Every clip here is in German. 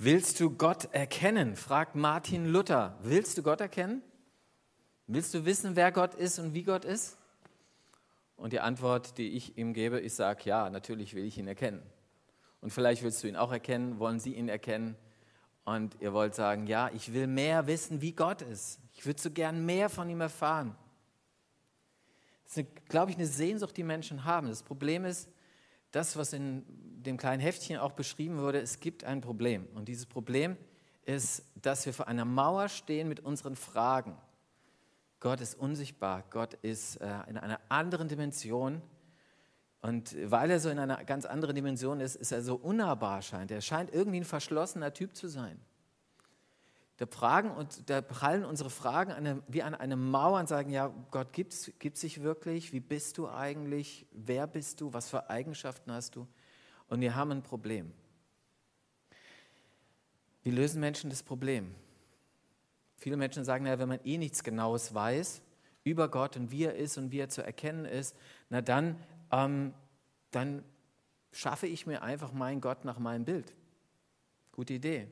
Willst du Gott erkennen? fragt Martin Luther. Willst du Gott erkennen? Willst du wissen, wer Gott ist und wie Gott ist? Und die Antwort, die ich ihm gebe, ich sage, ja, natürlich will ich ihn erkennen. Und vielleicht willst du ihn auch erkennen, wollen Sie ihn erkennen. Und ihr wollt sagen, ja, ich will mehr wissen, wie Gott ist. Ich würde so gern mehr von ihm erfahren. Das ist, glaube ich, eine Sehnsucht, die Menschen haben. Das Problem ist, das, was in dem kleinen Heftchen auch beschrieben wurde, es gibt ein Problem. Und dieses Problem ist, dass wir vor einer Mauer stehen mit unseren Fragen. Gott ist unsichtbar, Gott ist äh, in einer anderen Dimension. Und weil er so in einer ganz anderen Dimension ist, ist er so unnahbar scheint. Er scheint irgendwie ein verschlossener Typ zu sein. Da, fragen und, da prallen unsere Fragen eine, wie an eine Mauer und sagen, ja, Gott gibt es sich wirklich? Wie bist du eigentlich? Wer bist du? Was für Eigenschaften hast du? Und wir haben ein Problem. Wie lösen Menschen das Problem? Viele Menschen sagen, ja, wenn man eh nichts Genaues weiß über Gott und wie er ist und wie er zu erkennen ist, na dann, ähm, dann schaffe ich mir einfach meinen Gott nach meinem Bild. Gute Idee.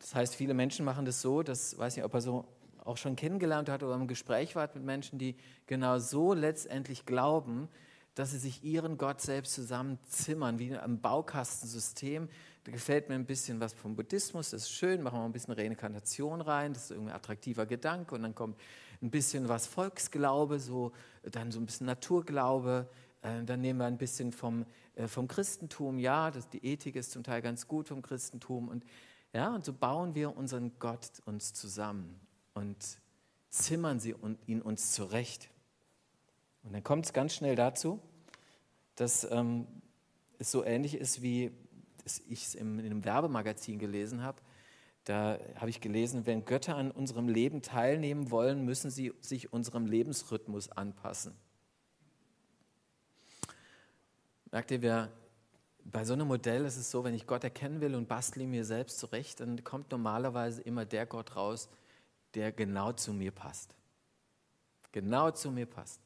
Das heißt, viele Menschen machen das so, das weiß nicht, ob er so auch schon kennengelernt hat oder im Gespräch war mit Menschen, die genau so letztendlich glauben, dass sie sich ihren Gott selbst zusammenzimmern, wie in einem Baukastensystem. Da gefällt mir ein bisschen was vom Buddhismus, das ist schön, machen wir ein bisschen Reinkarnation rein, das ist irgendwie ein attraktiver Gedanke und dann kommt ein bisschen was Volksglaube, so, dann so ein bisschen Naturglaube, äh, dann nehmen wir ein bisschen vom, äh, vom Christentum, ja, das, die Ethik ist zum Teil ganz gut vom Christentum und ja, und so bauen wir unseren Gott uns zusammen und zimmern sie ihn uns zurecht. Und dann kommt es ganz schnell dazu, dass ähm, es so ähnlich ist, wie ich es in einem Werbemagazin gelesen habe. Da habe ich gelesen, wenn Götter an unserem Leben teilnehmen wollen, müssen sie sich unserem Lebensrhythmus anpassen. Merkt ihr, wir bei so einem Modell ist es so, wenn ich Gott erkennen will und bastle mir selbst zurecht, dann kommt normalerweise immer der Gott raus, der genau zu mir passt. Genau zu mir passt.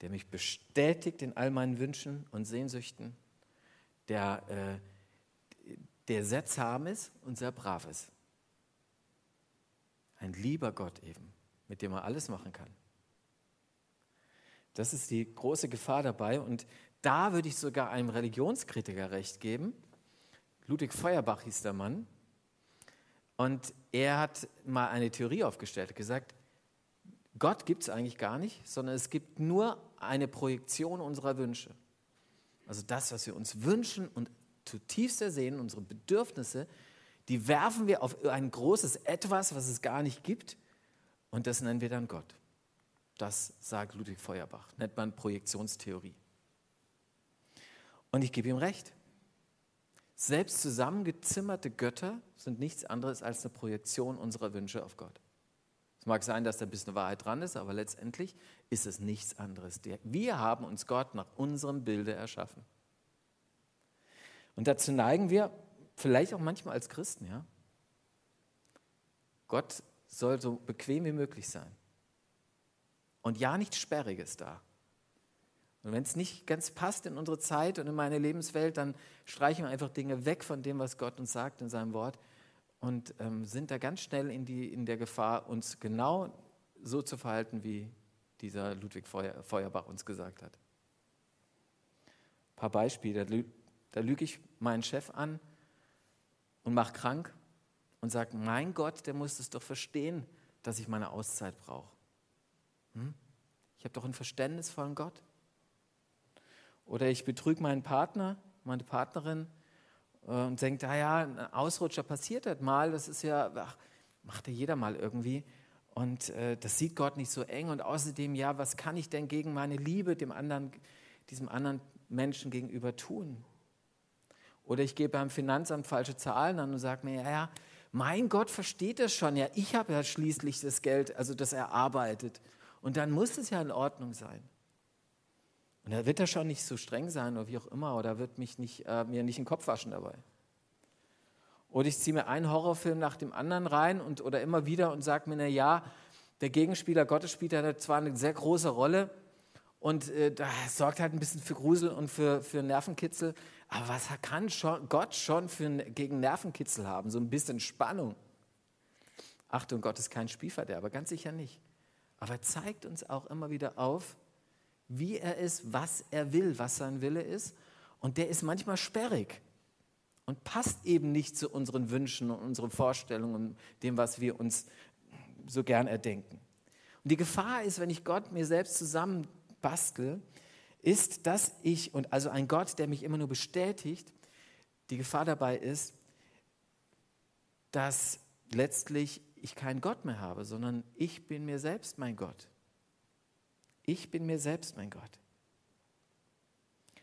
Der mich bestätigt in all meinen Wünschen und Sehnsüchten, der, äh, der sehr zahm ist und sehr brav ist. Ein lieber Gott eben, mit dem man alles machen kann. Das ist die große Gefahr dabei. Und da würde ich sogar einem Religionskritiker recht geben. Ludwig Feuerbach hieß der Mann. Und er hat mal eine Theorie aufgestellt, gesagt, Gott gibt es eigentlich gar nicht, sondern es gibt nur eine Projektion unserer Wünsche. Also das, was wir uns wünschen und zutiefst ersehen, unsere Bedürfnisse, die werfen wir auf ein großes Etwas, was es gar nicht gibt, und das nennen wir dann Gott. Das sagt Ludwig Feuerbach, nennt man Projektionstheorie. Und ich gebe ihm recht. Selbst zusammengezimmerte Götter sind nichts anderes als eine Projektion unserer Wünsche auf Gott. Es mag sein, dass da ein bisschen Wahrheit dran ist, aber letztendlich ist es nichts anderes. Wir haben uns Gott nach unserem Bilde erschaffen. Und dazu neigen wir, vielleicht auch manchmal als Christen, ja. Gott soll so bequem wie möglich sein. Und ja, nichts Sperriges da. Und wenn es nicht ganz passt in unsere Zeit und in meine Lebenswelt, dann streichen wir einfach Dinge weg von dem, was Gott uns sagt in seinem Wort und ähm, sind da ganz schnell in, die, in der Gefahr, uns genau so zu verhalten, wie dieser Ludwig Feuer, Feuerbach uns gesagt hat. Ein paar Beispiele. Da, lüge ich meinen Chef an und mache krank und sage, mein Gott, der muss es doch verstehen, dass ich meine Auszeit brauche. Hm? Ich habe doch einen verständnisvollen Gott. Oder ich betrüge meinen Partner, meine Partnerin äh, und denke, naja, ein Ausrutscher passiert halt mal, das ist ja, ach, macht ja jeder mal irgendwie. Und äh, das sieht Gott nicht so eng. Und außerdem, ja, was kann ich denn gegen meine Liebe dem anderen, diesem anderen Menschen gegenüber tun? Oder ich gebe beim Finanzamt falsche Zahlen an und sage mir, ja, ja, mein Gott versteht das schon. Ja, ich habe ja schließlich das Geld, also das erarbeitet. Und dann muss es ja in Ordnung sein. Und da wird er schon nicht so streng sein oder wie auch immer, oder wird mich nicht, äh, mir nicht den Kopf waschen dabei. Oder ich ziehe mir einen Horrorfilm nach dem anderen rein und, oder immer wieder und sage mir, na ja, der Gegenspieler Gottes spielt ja zwar eine sehr große Rolle und äh, da sorgt halt ein bisschen für Grusel und für, für Nervenkitzel, aber was kann schon, Gott schon für gegen Nervenkitzel haben? So ein bisschen Spannung. Achtung, Gott ist kein Spielverderber, ganz sicher nicht. Aber er zeigt uns auch immer wieder auf, wie er ist, was er will, was sein Wille ist. Und der ist manchmal sperrig und passt eben nicht zu unseren Wünschen und unseren Vorstellungen, dem, was wir uns so gern erdenken. Und die Gefahr ist, wenn ich Gott mir selbst zusammenbastel, ist, dass ich, und also ein Gott, der mich immer nur bestätigt, die Gefahr dabei ist, dass letztlich ich keinen Gott mehr habe, sondern ich bin mir selbst mein Gott. Ich bin mir selbst mein Gott.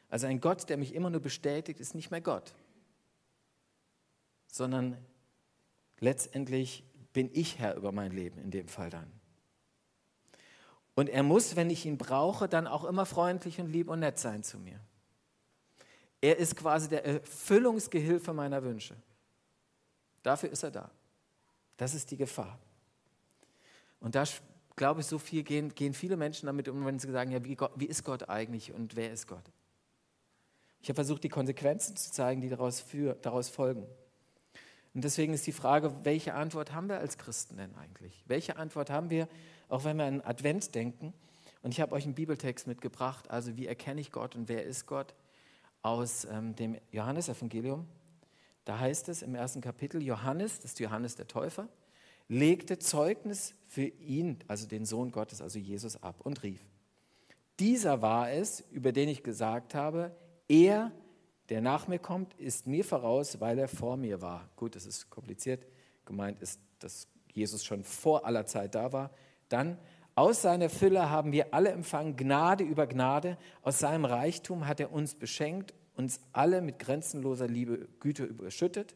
Also ein Gott, der mich immer nur bestätigt, ist nicht mehr Gott, sondern letztendlich bin ich Herr über mein Leben in dem Fall dann. Und er muss, wenn ich ihn brauche, dann auch immer freundlich und lieb und nett sein zu mir. Er ist quasi der Erfüllungsgehilfe meiner Wünsche. Dafür ist er da. Das ist die Gefahr. Und da glaube ich, so viel gehen, gehen viele Menschen damit um, wenn sie sagen, ja, wie, Gott, wie ist Gott eigentlich und wer ist Gott? Ich habe versucht, die Konsequenzen zu zeigen, die daraus, für, daraus folgen. Und deswegen ist die Frage, welche Antwort haben wir als Christen denn eigentlich? Welche Antwort haben wir, auch wenn wir an Advent denken? Und ich habe euch einen Bibeltext mitgebracht, also wie erkenne ich Gott und wer ist Gott, aus ähm, dem Johannesevangelium. Da heißt es im ersten Kapitel, Johannes, das ist Johannes der Täufer, legte Zeugnis für ihn, also den Sohn Gottes, also Jesus, ab und rief, dieser war es, über den ich gesagt habe, er, der nach mir kommt, ist mir voraus, weil er vor mir war. Gut, das ist kompliziert. Gemeint ist, dass Jesus schon vor aller Zeit da war. Dann, aus seiner Fülle haben wir alle empfangen, Gnade über Gnade. Aus seinem Reichtum hat er uns beschenkt, uns alle mit grenzenloser Liebe, Güte überschüttet.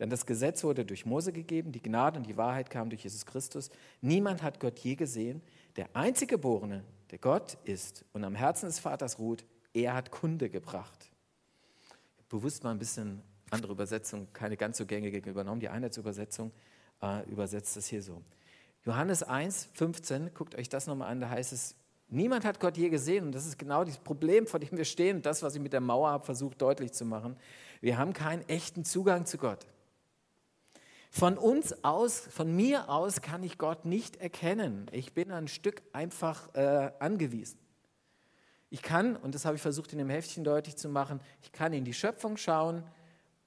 Denn das Gesetz wurde durch Mose gegeben, die Gnade und die Wahrheit kamen durch Jesus Christus. Niemand hat Gott je gesehen. Der einzige Geborene, der Gott ist und am Herzen des Vaters ruht, er hat Kunde gebracht. Bewusst mal ein bisschen andere Übersetzung, keine ganz so gängige übernommen. Die Einheitsübersetzung äh, übersetzt es hier so. Johannes 1, 15, guckt euch das nochmal an, da heißt es, niemand hat Gott je gesehen und das ist genau das Problem, vor dem wir stehen, das, was ich mit der Mauer habe versucht deutlich zu machen. Wir haben keinen echten Zugang zu Gott. Von uns aus, von mir aus kann ich Gott nicht erkennen. Ich bin ein Stück einfach äh, angewiesen. Ich kann, und das habe ich versucht in dem Heftchen deutlich zu machen, ich kann in die Schöpfung schauen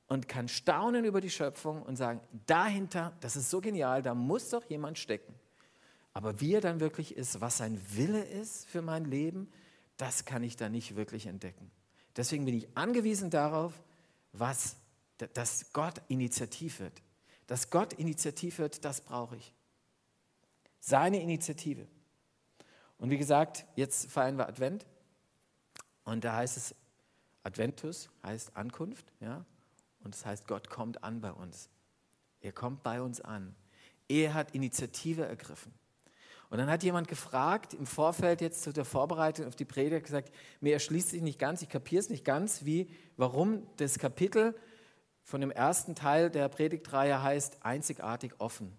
und kann staunen über die Schöpfung und sagen, dahinter, das ist so genial, da muss doch jemand stecken. Aber wie er dann wirklich ist, was sein Wille ist für mein Leben, das kann ich da nicht wirklich entdecken. Deswegen bin ich angewiesen darauf, was, dass Gott Initiativ wird. Dass Gott Initiativ wird, das brauche ich. Seine Initiative. Und wie gesagt, jetzt feiern wir Advent. Und da heißt es, Adventus heißt Ankunft, ja, und das heißt, Gott kommt an bei uns. Er kommt bei uns an. Er hat Initiative ergriffen. Und dann hat jemand gefragt im Vorfeld jetzt zu der Vorbereitung auf die Predigt gesagt, mir erschließt sich nicht ganz, ich kapiere es nicht ganz, wie, warum das Kapitel von dem ersten Teil der Predigtreihe heißt einzigartig offen.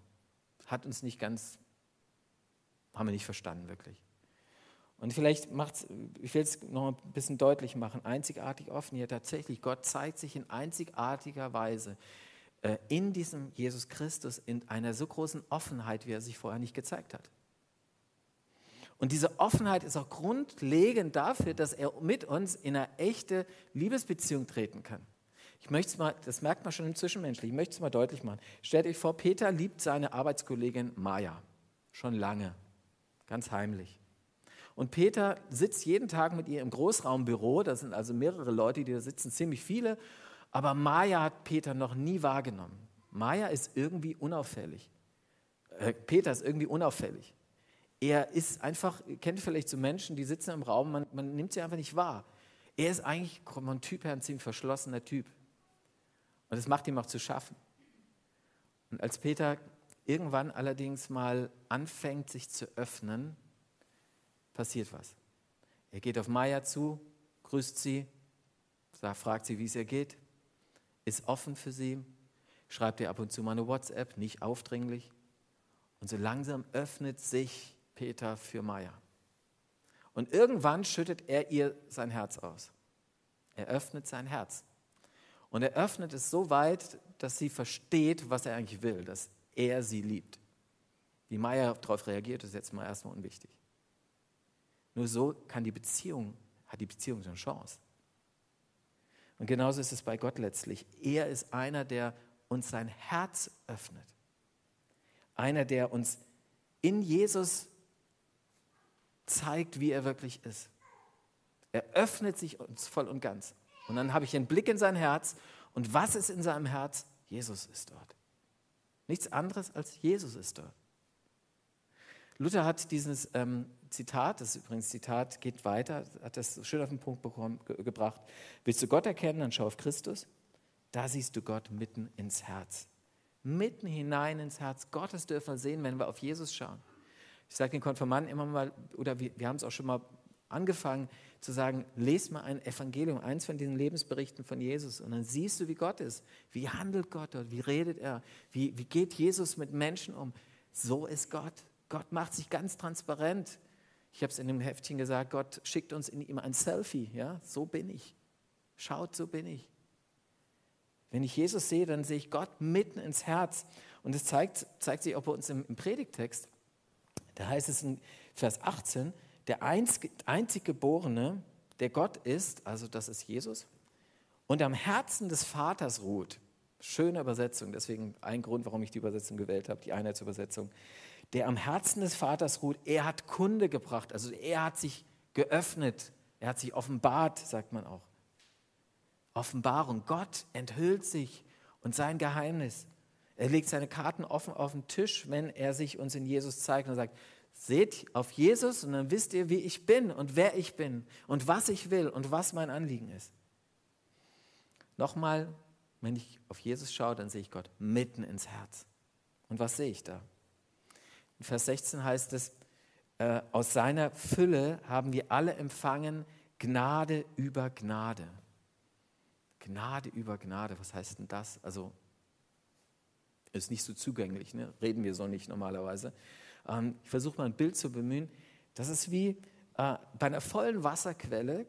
Hat uns nicht ganz, haben wir nicht verstanden wirklich. Und vielleicht macht ich will es noch ein bisschen deutlich machen, einzigartig offen hier tatsächlich, Gott zeigt sich in einzigartiger Weise äh, in diesem Jesus Christus in einer so großen Offenheit, wie er sich vorher nicht gezeigt hat. Und diese Offenheit ist auch grundlegend dafür, dass er mit uns in eine echte Liebesbeziehung treten kann. Ich möchte es mal, das merkt man schon im Zwischenmenschlichen, ich möchte es mal deutlich machen. Stellt euch vor, Peter liebt seine Arbeitskollegin Maya. Schon lange. Ganz heimlich. Und Peter sitzt jeden Tag mit ihr im Großraumbüro, da sind also mehrere Leute, die da sitzen, ziemlich viele, aber Maya hat Peter noch nie wahrgenommen. Maya ist irgendwie unauffällig. Äh, Peter ist irgendwie unauffällig. Er ist einfach, kennt vielleicht so Menschen, die sitzen im Raum, man, man nimmt sie einfach nicht wahr. Er ist eigentlich vom Typ her ein ziemlich verschlossener Typ. Und das macht ihm auch zu schaffen. Und als Peter irgendwann allerdings mal anfängt, sich zu öffnen, passiert was. Er geht auf Maya zu, grüßt sie, fragt sie, wie es ihr geht, ist offen für sie, schreibt ihr ab und zu mal eine WhatsApp, nicht aufdringlich. Und so langsam öffnet sich Peter für Maya. Und irgendwann schüttet er ihr sein Herz aus. Er öffnet sein Herz. Und er öffnet es so weit, dass sie versteht, was er eigentlich will, dass er sie liebt. Wie Maya darauf reagiert, ist jetzt mal erstmal unwichtig. Nur so kann die Beziehung, hat die Beziehung so eine Chance. Und genauso ist es bei Gott letztlich. Er ist einer, der uns sein Herz öffnet. Einer, der uns in Jesus zeigt, wie er wirklich ist. Er öffnet sich uns voll und ganz. Und dann habe ich einen Blick in sein Herz. Und was ist in seinem Herz? Jesus ist dort. Nichts anderes als Jesus ist dort. Luther hat dieses ähm, Zitat, das ist übrigens Zitat, geht weiter, hat das schön auf den Punkt bekommen, ge gebracht. Willst du Gott erkennen, dann schau auf Christus. Da siehst du Gott mitten ins Herz. Mitten hinein ins Herz Gottes dürfen wir sehen, wenn wir auf Jesus schauen. Ich sage den Konfirmanden immer mal, oder wir, wir haben es auch schon mal angefangen zu sagen, lest mal ein Evangelium, eins von diesen Lebensberichten von Jesus und dann siehst du, wie Gott ist. Wie handelt Gott dort? Wie redet er? Wie, wie geht Jesus mit Menschen um? So ist Gott. Gott macht sich ganz transparent. Ich habe es in dem Heftchen gesagt, Gott schickt uns in ihm ein Selfie. Ja, so bin ich. Schaut, so bin ich. Wenn ich Jesus sehe, dann sehe ich Gott mitten ins Herz. Und es zeigt, zeigt sich auch bei uns im, im Predigtext. Da heißt es in Vers 18, der einzig, Geborene, der Gott ist, also das ist Jesus, und am Herzen des Vaters ruht. Schöne Übersetzung, deswegen ein Grund, warum ich die Übersetzung gewählt habe, die Einheitsübersetzung der am Herzen des Vaters ruht, er hat Kunde gebracht, also er hat sich geöffnet, er hat sich offenbart, sagt man auch. Offenbarung, Gott enthüllt sich und sein Geheimnis. Er legt seine Karten offen auf den Tisch, wenn er sich uns in Jesus zeigt und sagt, seht auf Jesus und dann wisst ihr, wie ich bin und wer ich bin und was ich will und was mein Anliegen ist. Nochmal, wenn ich auf Jesus schaue, dann sehe ich Gott mitten ins Herz. Und was sehe ich da? In Vers 16 heißt es, äh, aus seiner Fülle haben wir alle empfangen Gnade über Gnade. Gnade über Gnade, was heißt denn das? Also ist nicht so zugänglich, ne? reden wir so nicht normalerweise. Ähm, ich versuche mal ein Bild zu bemühen. Das ist wie äh, bei einer vollen Wasserquelle,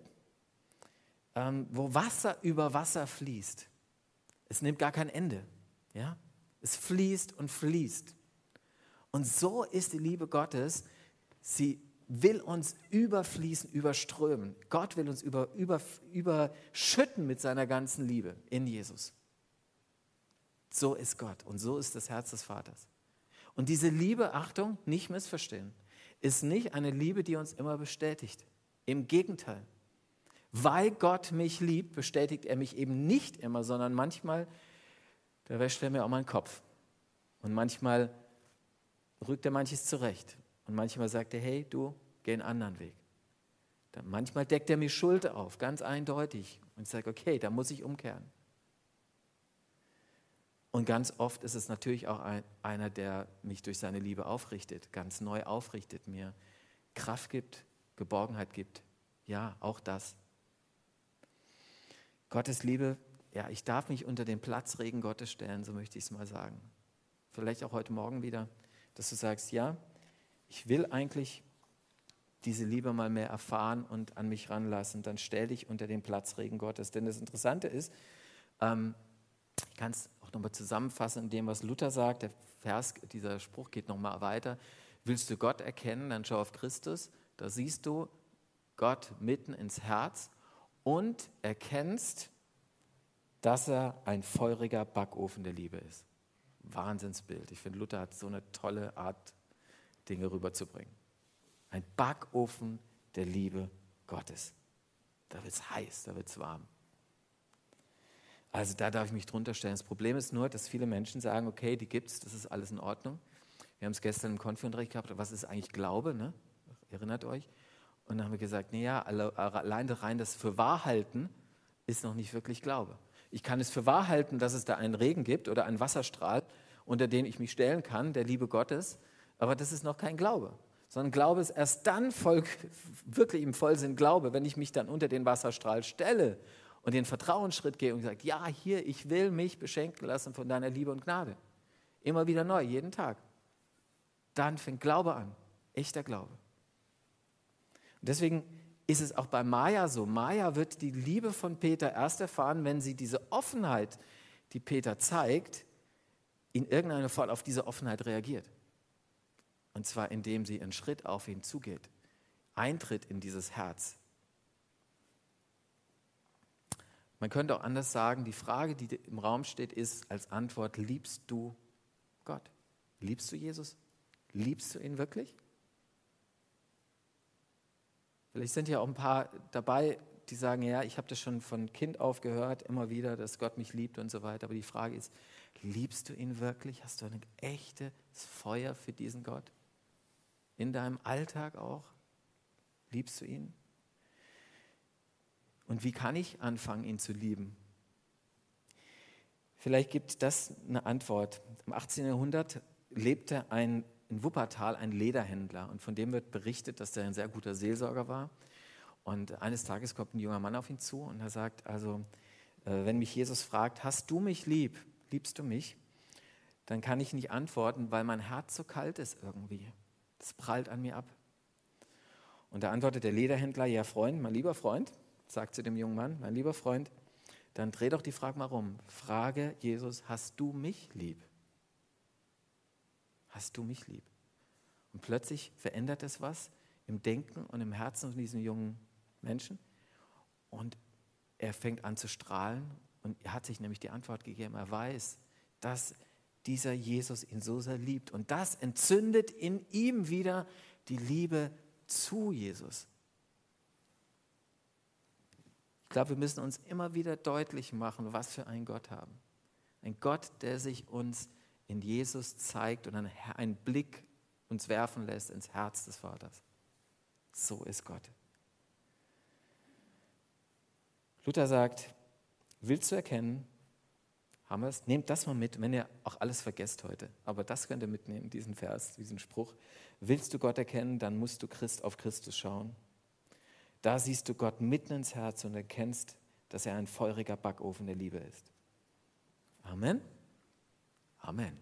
ähm, wo Wasser über Wasser fließt. Es nimmt gar kein Ende. Ja? Es fließt und fließt. Und so ist die Liebe Gottes. Sie will uns überfließen, überströmen. Gott will uns über, über, überschütten mit seiner ganzen Liebe in Jesus. So ist Gott und so ist das Herz des Vaters. Und diese Liebe, Achtung, nicht missverstehen, ist nicht eine Liebe, die uns immer bestätigt. Im Gegenteil. Weil Gott mich liebt, bestätigt er mich eben nicht immer, sondern manchmal, da wäscht er mir auch meinen Kopf. Und manchmal rückt er manches zurecht. Und manchmal sagt er, hey, du, geh einen anderen Weg. Dann manchmal deckt er mir Schuld auf, ganz eindeutig. Und sagt, okay, da muss ich umkehren. Und ganz oft ist es natürlich auch ein, einer, der mich durch seine Liebe aufrichtet, ganz neu aufrichtet, mir Kraft gibt, Geborgenheit gibt. Ja, auch das. Gottes Liebe, ja, ich darf mich unter den Platzregen Gottes stellen, so möchte ich es mal sagen. Vielleicht auch heute Morgen wieder dass du sagst, ja, ich will eigentlich diese Liebe mal mehr erfahren und an mich ranlassen, dann stell dich unter den Platzregen Gottes. Denn das Interessante ist, ähm, ich kann es auch nochmal zusammenfassen in dem, was Luther sagt, der Vers, dieser Spruch geht nochmal weiter. Willst du Gott erkennen, dann schau auf Christus, da siehst du Gott mitten ins Herz und erkennst, dass er ein feuriger Backofen der Liebe ist. Wahnsinnsbild. Ich finde, Luther hat so eine tolle Art, Dinge rüberzubringen. Ein Backofen der Liebe Gottes. Da wird es heiß, da wird es warm. Also da darf ich mich drunter stellen. Das Problem ist nur, dass viele Menschen sagen, okay, die gibt es, das ist alles in Ordnung. Wir haben es gestern im Konfi-Unterricht gehabt, was ist eigentlich Glaube, ne? erinnert euch? Und dann haben wir gesagt, naja, allein rein das für wahr halten ist noch nicht wirklich Glaube. Ich kann es für wahr halten, dass es da einen Regen gibt oder einen Wasserstrahl, unter den ich mich stellen kann, der Liebe Gottes, aber das ist noch kein Glaube. Sondern Glaube ist erst dann voll, wirklich im Vollsinn Glaube, wenn ich mich dann unter den Wasserstrahl stelle und den Vertrauensschritt gehe und sage, ja, hier, ich will mich beschenken lassen von deiner Liebe und Gnade. Immer wieder neu, jeden Tag. Dann fängt Glaube an, echter Glaube. Und deswegen ist es auch bei Maya so. Maya wird die Liebe von Peter erst erfahren, wenn sie diese Offenheit, die Peter zeigt, in irgendeiner Form auf diese Offenheit reagiert. Und zwar indem sie einen Schritt auf ihn zugeht, eintritt in dieses Herz. Man könnte auch anders sagen, die Frage, die im Raum steht, ist als Antwort, liebst du Gott? Liebst du Jesus? Liebst du ihn wirklich? Vielleicht sind ja auch ein paar dabei, die sagen, ja, ich habe das schon von Kind auf gehört, immer wieder, dass Gott mich liebt und so weiter. Aber die Frage ist, liebst du ihn wirklich? Hast du ein echtes Feuer für diesen Gott? In deinem Alltag auch? Liebst du ihn? Und wie kann ich anfangen, ihn zu lieben? Vielleicht gibt das eine Antwort. Im 18. Jahrhundert lebte ein in Wuppertal ein Lederhändler und von dem wird berichtet, dass er ein sehr guter Seelsorger war. Und eines Tages kommt ein junger Mann auf ihn zu und er sagt, also äh, wenn mich Jesus fragt, hast du mich lieb, liebst du mich? Dann kann ich nicht antworten, weil mein Herz so kalt ist irgendwie. Das prallt an mir ab. Und da antwortet der Lederhändler, ja Freund, mein lieber Freund, sagt zu dem jungen Mann, mein lieber Freund, dann dreh doch die Frage mal rum. Frage Jesus, hast du mich lieb? hast du mich lieb? Und plötzlich verändert es was im Denken und im Herzen von diesem jungen Menschen. Und er fängt an zu strahlen und er hat sich nämlich die Antwort gegeben. Er weiß, dass dieser Jesus ihn so sehr liebt. Und das entzündet in ihm wieder die Liebe zu Jesus. Ich glaube, wir müssen uns immer wieder deutlich machen, was für einen Gott haben. Ein Gott, der sich uns in Jesus zeigt und einen Blick uns werfen lässt ins Herz des Vaters. So ist Gott. Luther sagt, willst du erkennen, haben wir es? Nehmt das mal mit, wenn ihr auch alles vergesst heute. Aber das könnt ihr mitnehmen, diesen Vers, diesen Spruch. Willst du Gott erkennen, dann musst du Christ auf Christus schauen. Da siehst du Gott mitten ins Herz und erkennst, dass er ein feuriger Backofen der Liebe ist. Amen. Amen.